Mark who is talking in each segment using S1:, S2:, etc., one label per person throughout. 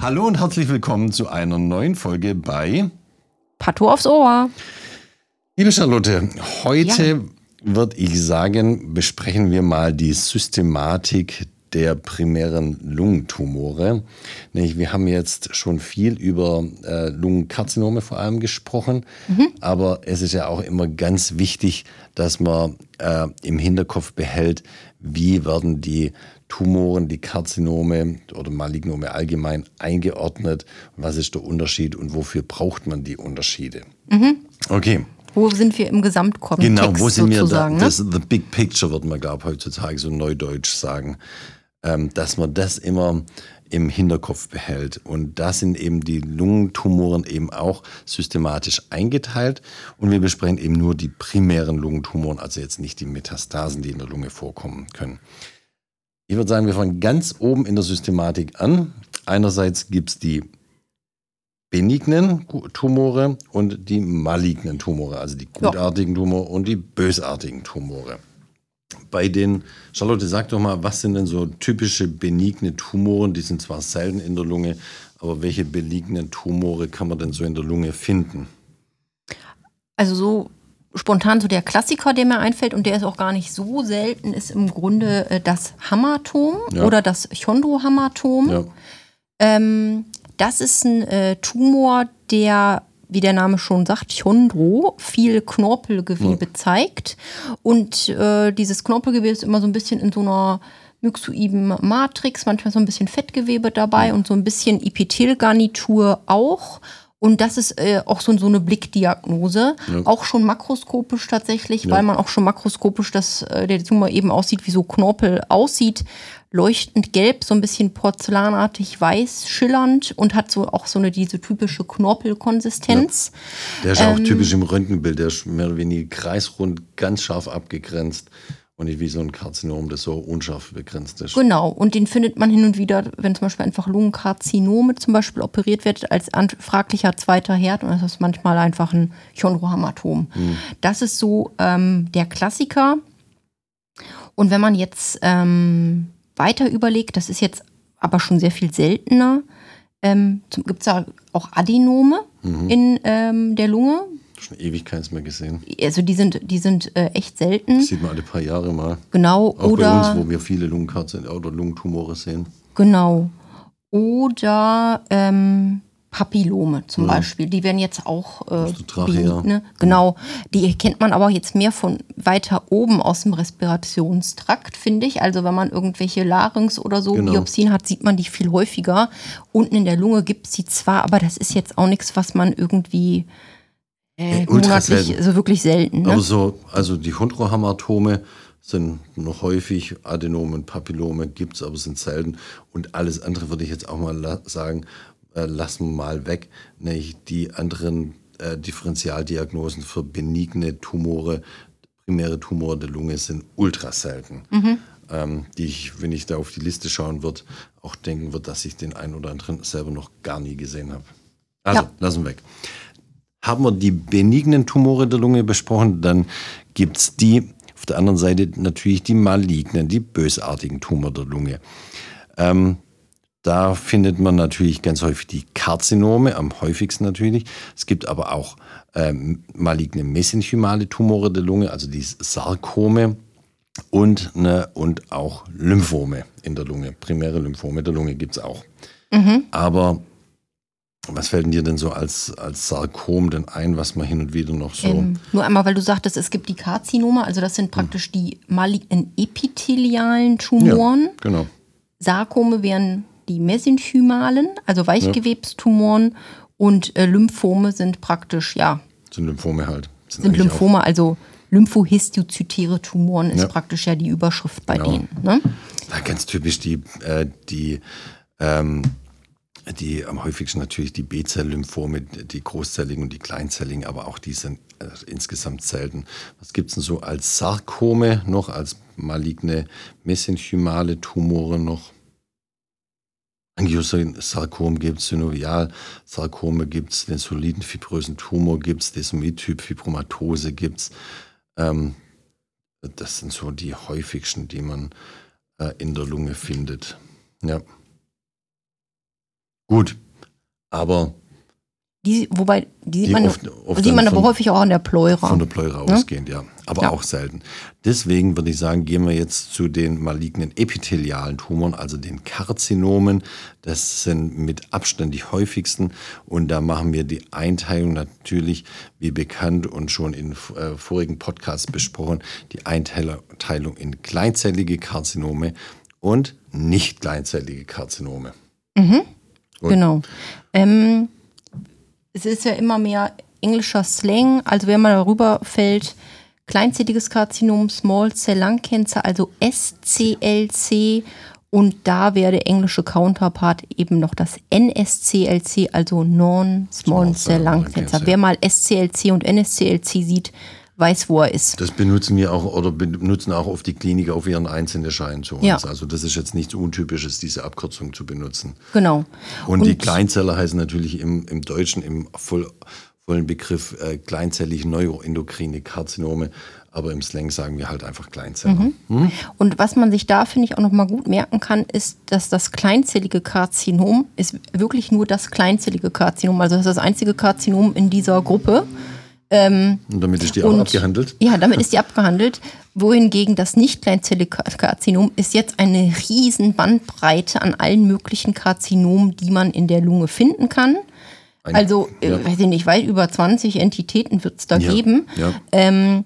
S1: Hallo und herzlich willkommen zu einer neuen Folge bei
S2: Patho aufs Ohr.
S1: Liebe Charlotte, heute ja. würde ich sagen, besprechen wir mal die Systematik der primären Lungentumore. Wir haben jetzt schon viel über äh, Lungenkarzinome vor allem gesprochen, mhm. aber es ist ja auch immer ganz wichtig, dass man äh, im Hinterkopf behält, wie werden die Tumoren, die Karzinome oder Malignome allgemein eingeordnet, was ist der Unterschied und wofür braucht man die Unterschiede. Mhm.
S2: Okay. Wo sind wir im Gesamtkontext
S1: Genau, wo sind wir da? Ne? Das, the big picture wird man, glaube ich, heutzutage so neudeutsch sagen dass man das immer im Hinterkopf behält. Und da sind eben die Lungentumoren eben auch systematisch eingeteilt. Und wir besprechen eben nur die primären Lungentumoren, also jetzt nicht die Metastasen, die in der Lunge vorkommen können. Ich würde sagen, wir fangen ganz oben in der Systematik an. Einerseits gibt es die benignen Tumore und die malignen Tumore, also die gutartigen Tumore und die bösartigen Tumore bei den, Charlotte, sag doch mal, was sind denn so typische benigne Tumoren? Die sind zwar selten in der Lunge, aber welche benignen Tumore kann man denn so in der Lunge finden?
S2: Also so spontan so der Klassiker, der mir einfällt und der ist auch gar nicht so selten, ist im Grunde äh, das Hamatom ja. oder das Chondrohamatom. Ja. Ähm, das ist ein äh, Tumor, der wie der Name schon sagt, Chondro, viel Knorpelgewebe ja. zeigt. Und äh, dieses Knorpelgewebe ist immer so ein bisschen in so einer myxoiden Matrix, manchmal so ein bisschen Fettgewebe dabei und so ein bisschen Epithelgarnitur auch. Und das ist äh, auch so, so eine Blickdiagnose, ja. auch schon makroskopisch tatsächlich, ja. weil man auch schon makroskopisch, dass äh, der Tumor eben aussieht, wie so Knorpel aussieht, leuchtend gelb, so ein bisschen porzellanartig weiß, schillernd und hat so auch so eine diese typische Knorpelkonsistenz.
S1: Ja. Der ist ähm, auch typisch im Röntgenbild, der ist mehr oder weniger kreisrund, ganz scharf abgegrenzt und nicht wie so ein Karzinom, das so unscharf begrenzt ist.
S2: Genau, und den findet man hin und wieder, wenn zum Beispiel einfach Lungenkarzinome zum Beispiel operiert wird, als fraglicher zweiter Herd und das ist manchmal einfach ein Chondrohamatom. Hm. Das ist so ähm, der Klassiker. Und wenn man jetzt ähm, weiter überlegt, das ist jetzt aber schon sehr viel seltener, ähm, gibt es da auch Adenome mhm. in ähm, der Lunge.
S1: Schon ewig keins mehr gesehen.
S2: Also die sind, die sind äh, echt selten. Das
S1: sieht man alle paar Jahre mal.
S2: Genau.
S1: Auch oder, bei uns, wo wir viele Lungenkarzen oder Lungentumore sehen.
S2: Genau. Oder ähm, Papillome zum ja. Beispiel, die werden jetzt auch äh,
S1: benign,
S2: ne? Genau, die kennt man aber jetzt mehr von weiter oben aus dem Respirationstrakt, finde ich. Also wenn man irgendwelche Larynx oder so genau. Biopsien hat, sieht man die viel häufiger. Unten in der Lunge gibt es sie zwar, aber das ist jetzt auch nichts, was man irgendwie äh, monatlich, so also wirklich selten. Ne?
S1: Aber so, also die Chondrohamatome sind noch häufig, Adenomen, Papillome gibt es, aber sind selten. Und alles andere würde ich jetzt auch mal sagen, äh, lassen wir mal weg. Nämlich die anderen äh, Differentialdiagnosen für benigne Tumore, primäre Tumore der Lunge sind ultra selten. Mhm. Ähm, die ich, wenn ich da auf die Liste schauen würde, auch denken wird, dass ich den einen oder anderen selber noch gar nie gesehen habe. Also, ja. lassen wir weg. Haben wir die benignen Tumore der Lunge besprochen, dann gibt es die, auf der anderen Seite natürlich die malignen, die bösartigen Tumore der Lunge. Ähm, da findet man natürlich ganz häufig die Karzinome, am häufigsten natürlich. Es gibt aber auch ähm, maligne mesenchymale Tumore der Lunge, also die Sarkome und, ne, und auch Lymphome in der Lunge. Primäre Lymphome der Lunge gibt es auch. Mhm. Aber was fällt dir denn so als, als Sarkom denn ein, was man hin und wieder noch so. Ähm,
S2: nur einmal, weil du sagtest, es gibt die Karzinome, also das sind praktisch hm. die malignen epithelialen Tumoren. Ja,
S1: genau.
S2: Sarkome wären die mesenchymalen, also Weichgewebstumoren, ja. und äh, Lymphome sind praktisch, ja.
S1: Sind Lymphome halt.
S2: Sind, sind Lymphome, also lymphohistiozytäre Tumoren ist ja. praktisch ja die Überschrift bei genau. denen. Ne?
S1: Ja, ganz typisch die, äh, die ähm, die am häufigsten natürlich die B-Zell-Lymphome, die großzelligen und die kleinzelligen, aber auch die sind äh, insgesamt selten. Was gibt es denn so als Sarkome noch, als maligne mesenchymale Tumore noch? Angiosarkom gibt es, Synovialsarkome gibt es, den soliden fibrösen Tumor gibt es, Desomid-Typ Fibromatose gibt es. Ähm, das sind so die häufigsten, die man äh, in der Lunge findet. Ja. Gut, aber
S2: die, wobei, die sieht man, oft, oft sieht man aber häufig auch an der Pleura.
S1: Von der Pleura ja? ausgehend, ja. Aber ja. auch selten. Deswegen würde ich sagen, gehen wir jetzt zu den malignen epithelialen Tumoren, also den Karzinomen. Das sind mit Abstand die häufigsten. Und da machen wir die Einteilung natürlich, wie bekannt und schon in äh, vorigen Podcasts besprochen, die Einteilung in kleinzellige Karzinome und nicht kleinzellige Karzinome.
S2: Mhm. Genau. Ähm, es ist ja immer mehr englischer Slang. Also wenn man darüber fällt, kleinzelliges Karzinom, Small Cell Lung Cancer, also SCLC. Und da wäre der englische Counterpart eben noch das NSCLC, also Non-Small Cell Lung Cancer. Wer mal SCLC und NSCLC sieht, weiß, wo er ist.
S1: Das benutzen wir auch oder benutzen auch oft die Kliniker auf ihren einzelnen Schein zu uns. Ja. Also das ist jetzt nichts Untypisches, diese Abkürzung zu benutzen.
S2: Genau.
S1: Und, Und die Kleinzeller heißen natürlich im, im Deutschen im voll, vollen Begriff äh, kleinzellig neuroendokrine Karzinome. Aber im Slang sagen wir halt einfach Kleinzeller. Mhm.
S2: Hm? Und was man sich da, finde ich, auch nochmal gut merken kann, ist, dass das kleinzellige Karzinom ist wirklich nur das kleinzellige Karzinom. Also das ist das einzige Karzinom in dieser Gruppe.
S1: Ähm, und damit ist die auch abgehandelt?
S2: Ja, damit ist die abgehandelt. Wohingegen das nicht kleinzellige Karzinom ist jetzt eine riesen Bandbreite an allen möglichen Karzinomen, die man in der Lunge finden kann. Ein, also, äh, ja. weiß ich nicht, weit über 20 Entitäten wird es da ja, geben. Ja. Ähm,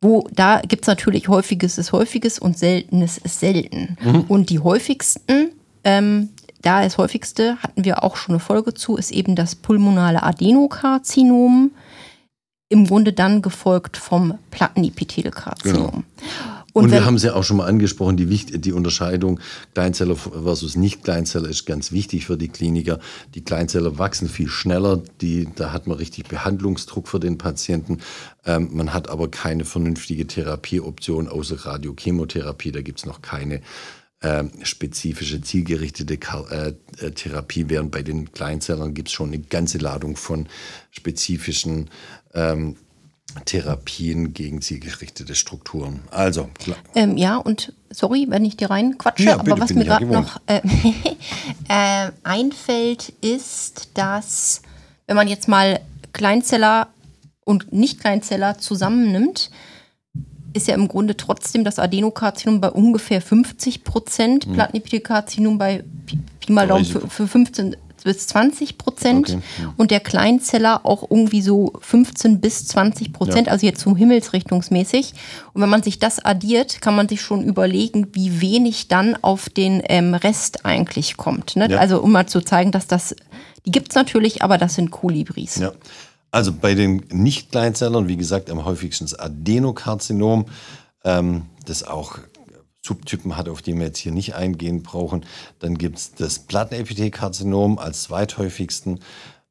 S2: wo da gibt es natürlich häufiges ist häufiges und seltenes ist selten. Mhm. Und die häufigsten, ähm, da das häufigste, hatten wir auch schon eine Folge zu, ist eben das pulmonale Adenokarzinom im Grunde dann gefolgt vom Plattenepithelkarzinom. Genau.
S1: Und, und wir haben es ja auch schon mal angesprochen, die, die Unterscheidung Kleinzeller versus Nicht-Kleinzeller ist ganz wichtig für die Kliniker. Die Kleinzeller wachsen viel schneller, die, da hat man richtig Behandlungsdruck für den Patienten. Ähm, man hat aber keine vernünftige Therapieoption außer Radiochemotherapie, da gibt es noch keine äh, spezifische, zielgerichtete äh, äh, Therapie, während bei den Kleinzellern gibt es schon eine ganze Ladung von spezifischen ähm, Therapien gegen zielgerichtete Strukturen. Also.
S2: Ähm, ja, und sorry, wenn ich dir reinquatsche, ja, aber was mir gerade ja noch äh, äh, einfällt, ist, dass, wenn man jetzt mal Kleinzeller und Nicht-Kleinzeller zusammennimmt, ist ja im Grunde trotzdem das Adenokarzinom bei ungefähr 50 Prozent, mhm. Plattenepithelkarzinom bei Pi mal Daumen für, für 15 bis 20 Prozent okay, ja. und der Kleinzeller auch irgendwie so 15 bis 20 Prozent, ja. also jetzt so himmelsrichtungsmäßig. Und wenn man sich das addiert, kann man sich schon überlegen, wie wenig dann auf den ähm, Rest eigentlich kommt. Ne? Ja. Also um mal zu zeigen, dass das, die gibt es natürlich, aber das sind Kolibris.
S1: Ja. Also bei den Nicht-Kleinzellern, wie gesagt, am häufigsten das Adenokarzinom, ähm, das auch Subtypen hat, auf die wir jetzt hier nicht eingehen brauchen. Dann gibt es das Plattenepithelkarzinom als zweithäufigsten.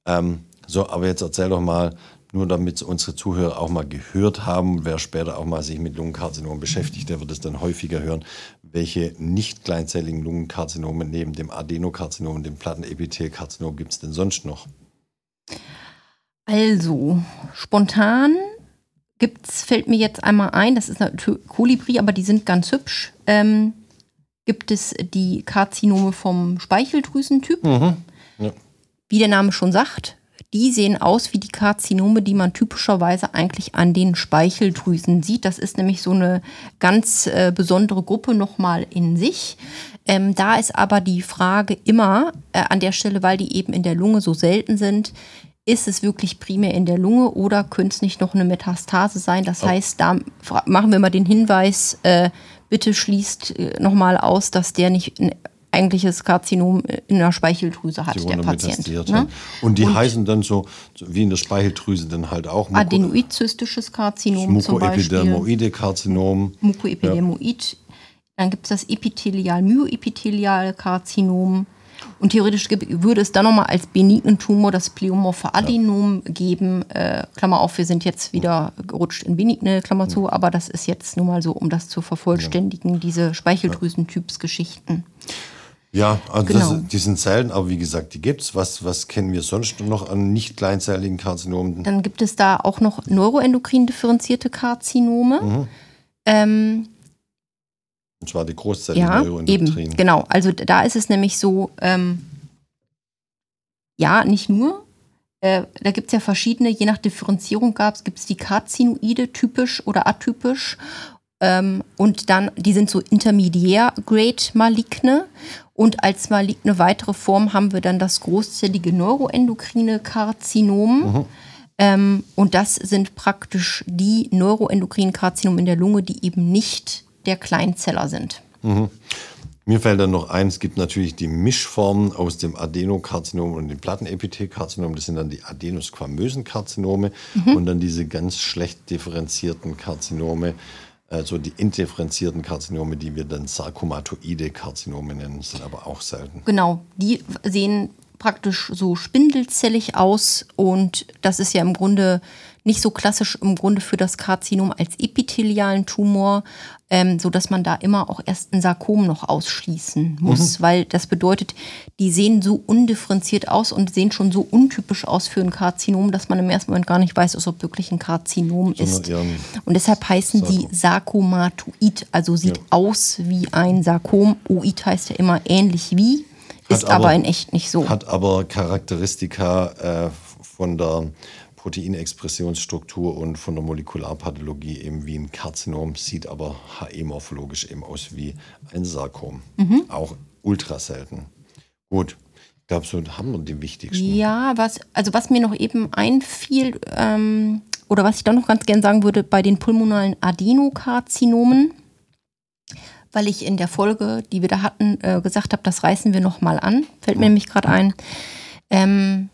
S1: Ähm, so, aber jetzt erzähl doch mal, nur damit unsere Zuhörer auch mal gehört haben, wer später auch mal sich mit Lungenkarzinom beschäftigt, der wird es dann häufiger hören, welche nicht kleinzelligen Lungenkarzinome neben dem Adenokarzinom und dem Plattenepithelkarzinom gibt es denn sonst noch?
S2: Also, spontan gibt's, fällt mir jetzt einmal ein, das ist natürlich Kolibri, aber die sind ganz hübsch. Ähm, gibt es die Karzinome vom Speicheldrüsentyp. Mhm. Ja. Wie der Name schon sagt, die sehen aus wie die Karzinome, die man typischerweise eigentlich an den Speicheldrüsen sieht. Das ist nämlich so eine ganz äh, besondere Gruppe nochmal in sich. Ähm, da ist aber die Frage immer äh, an der Stelle, weil die eben in der Lunge so selten sind, ist es wirklich primär in der Lunge oder könnte es nicht noch eine Metastase sein? Das oh. heißt, da machen wir mal den Hinweis, äh, bitte schließt äh, nochmal aus, dass der nicht eigentliches Karzinom in der Speicheldrüse hat, der Patient. Ne?
S1: Und die und heißen dann so, wie in der Speicheldrüse dann halt auch
S2: Adenoid-zystisches Karzinom.
S1: Mukoepidermoide-Karzinom.
S2: Mukoepidermoid. Ja. Dann gibt es das Epithelial-Myoepithelial-Karzinom. Und theoretisch würde es dann nochmal als benignen Tumor das Pleomorphe Adenom ja. geben. Äh, Klammer auf, wir sind jetzt wieder gerutscht in benigne, Klammer zu, aber das ist jetzt nur mal so, um das zu vervollständigen, ja. diese Speicheldrüsentypsgeschichten.
S1: Ja, also genau. das, die sind selten, aber wie gesagt, die gibt es. Was, was kennen wir sonst noch an nicht kleinzelligen Karzinomen?
S2: Dann gibt es da auch noch neuroendokrin differenzierte Karzinome. Mhm. Ähm,
S1: und zwar die großzelligen
S2: ja, Neuroendokrin. Eben, genau. Also da ist es nämlich so, ähm, ja, nicht nur. Äh, da gibt es ja verschiedene, je nach Differenzierung gab es, gibt es die Karzinoide, typisch oder atypisch. Ähm, und dann, die sind so intermediär-grade maligne. Und als maligne weitere Form haben wir dann das großzellige neuroendokrine Karzinom. Mhm. Ähm, und das sind praktisch die neuroendokrinen Karzinome in der Lunge, die eben nicht der Kleinzeller sind.
S1: Mhm. Mir fällt dann noch ein, es gibt natürlich die Mischformen aus dem Adenokarzinom und dem Plattenepithelkarzinom. Das sind dann die adenosquamösen Karzinome mhm. und dann diese ganz schlecht differenzierten Karzinome, also die indifferenzierten Karzinome, die wir dann sarkomatoide Karzinome nennen, sind aber auch selten.
S2: Genau, die sehen praktisch so spindelzellig aus und das ist ja im Grunde nicht so klassisch im Grunde für das Karzinom als epithelialen Tumor, ähm, so dass man da immer auch erst ein Sarkom noch ausschließen muss, mhm. weil das bedeutet, die sehen so undifferenziert aus und sehen schon so untypisch aus für ein Karzinom, dass man im ersten Moment gar nicht weiß, ob wirklich ein Karzinom ist. Und deshalb heißen Sarkom. die Sarkomatoid, also sieht ja. aus wie ein Sarkom. Oid heißt ja immer ähnlich wie, ist aber, aber, in echt nicht so.
S1: Hat aber Charakteristika äh, von der Proteinexpressionsstruktur und von der Molekularpathologie eben wie ein Karzinom, sieht aber HE-morphologisch eben aus wie ein Sarkom. Mhm. Auch ultra selten. Gut. Ich glaube, so haben wir die wichtigsten.
S2: Ja, was, also was mir noch eben einfiel, ähm, oder was ich da noch ganz gern sagen würde, bei den pulmonalen Adenokarzinomen, weil ich in der Folge, die wir da hatten, äh, gesagt habe, das reißen wir nochmal an, fällt mir mhm. nämlich gerade ein. Ähm,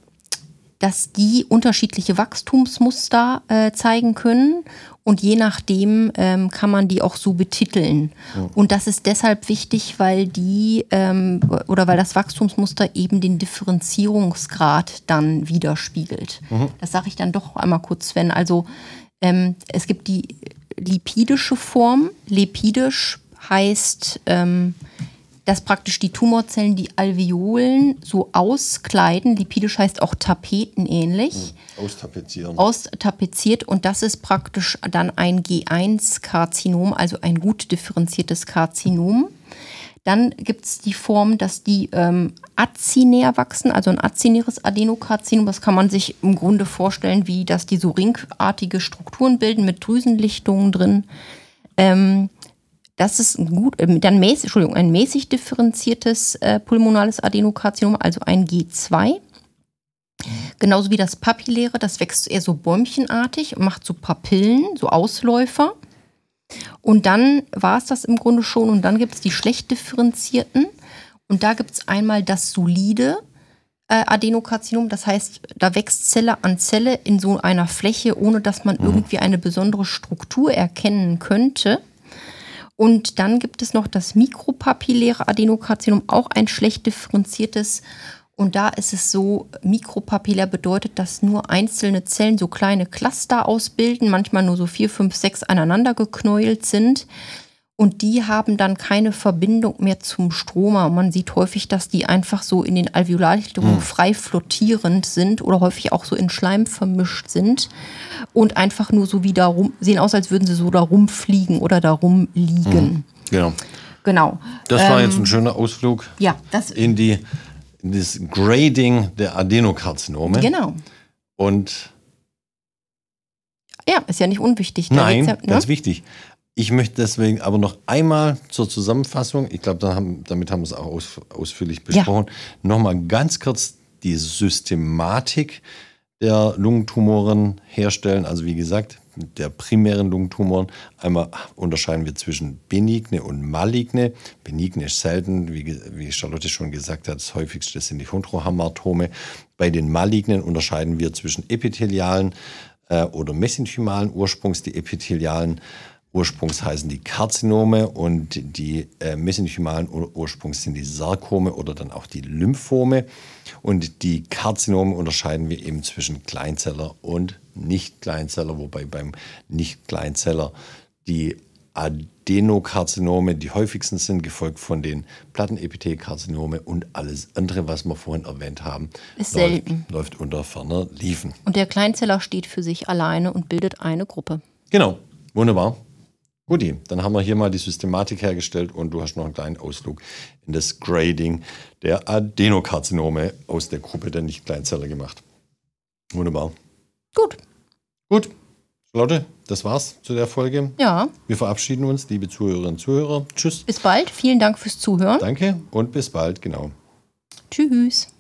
S2: dass die unterschiedliche Wachstumsmuster äh, zeigen können und je nachdem ähm, kann man die auch so betiteln. Ja. Und das ist deshalb wichtig, weil die ähm, oder weil das Wachstumsmuster eben den Differenzierungsgrad dann widerspiegelt. Mhm. Das sage ich dann doch einmal kurz, Sven. Also ähm, es gibt die lipidische Form. Lipidisch heißt ähm, dass praktisch die Tumorzellen die Alveolen so auskleiden. Lipidisch heißt auch tapetenähnlich.
S1: Hm, austapezieren.
S2: Austapeziert und das ist praktisch dann ein G1-Karzinom, also ein gut differenziertes Karzinom. Dann gibt es die Form, dass die ähm, azinär wachsen, also ein azinäres Adenokarzinom. Das kann man sich im Grunde vorstellen, wie dass die so ringartige Strukturen bilden mit Drüsenlichtungen drin. Ähm, das ist ein gut, äh, dann mäßig, Entschuldigung, ein mäßig differenziertes äh, pulmonales Adenokarzinom, also ein G2. Genauso wie das Papilläre, das wächst eher so bäumchenartig und macht so Papillen, so Ausläufer. Und dann war es das im Grunde schon. Und dann gibt es die schlecht differenzierten. Und da gibt es einmal das solide äh, Adenokarzinom. Das heißt, da wächst Zelle an Zelle in so einer Fläche, ohne dass man mhm. irgendwie eine besondere Struktur erkennen könnte. Und dann gibt es noch das mikropapilläre Adenokarzinom, auch ein schlecht differenziertes. Und da ist es so, mikropapillär bedeutet, dass nur einzelne Zellen so kleine Cluster ausbilden, manchmal nur so vier, fünf, sechs aneinander geknäult sind. Und die haben dann keine Verbindung mehr zum Stromer. Man sieht häufig, dass die einfach so in den Alveolarlichtungen mhm. frei flottierend sind oder häufig auch so in Schleim vermischt sind und einfach nur so wie da rum, sehen aus, als würden sie so da rumfliegen oder da rumliegen. Mhm.
S1: Genau.
S2: Genau.
S1: Das war ähm, jetzt ein schöner Ausflug
S2: ja, das,
S1: in, die, in das Grading der Adenokarzinome.
S2: Genau.
S1: Und
S2: ja, ist ja nicht unwichtig.
S1: Da Nein, ja, ne? ganz wichtig. Ich möchte deswegen aber noch einmal zur Zusammenfassung, ich glaube, haben, damit haben wir es auch aus, ausführlich besprochen, ja. nochmal ganz kurz die Systematik der Lungentumoren herstellen. Also wie gesagt, der primären Lungentumoren. Einmal unterscheiden wir zwischen benigne und maligne. Benigne ist selten, wie, wie Charlotte schon gesagt hat, das häufigste sind die Chondrohamartome. Bei den malignen unterscheiden wir zwischen epithelialen äh, oder mesenchymalen Ursprungs. Die epithelialen Ursprungs heißen die Karzinome und die äh, mesenchymalen Ursprungs sind die Sarkome oder dann auch die Lymphome. Und die Karzinome unterscheiden wir eben zwischen Kleinzeller und Nicht-Kleinzeller, wobei beim Nicht-Kleinzeller die Adenokarzinome die häufigsten sind, gefolgt von den Plattenepithelkarzinome und alles andere, was wir vorhin erwähnt haben,
S2: ist
S1: läuft,
S2: selten.
S1: läuft unter ferner Liefen.
S2: Und der Kleinzeller steht für sich alleine und bildet eine Gruppe.
S1: Genau, wunderbar. Guti, dann haben wir hier mal die Systematik hergestellt und du hast noch einen kleinen Ausflug in das Grading der Adenokarzinome aus der Gruppe der Nicht-Kleinzeller gemacht. Wunderbar.
S2: Gut.
S1: Gut. Leute, das war's zu der Folge.
S2: Ja.
S1: Wir verabschieden uns, liebe Zuhörerinnen und Zuhörer. Tschüss.
S2: Bis bald. Vielen Dank fürs Zuhören.
S1: Danke und bis bald, genau.
S2: Tschüss.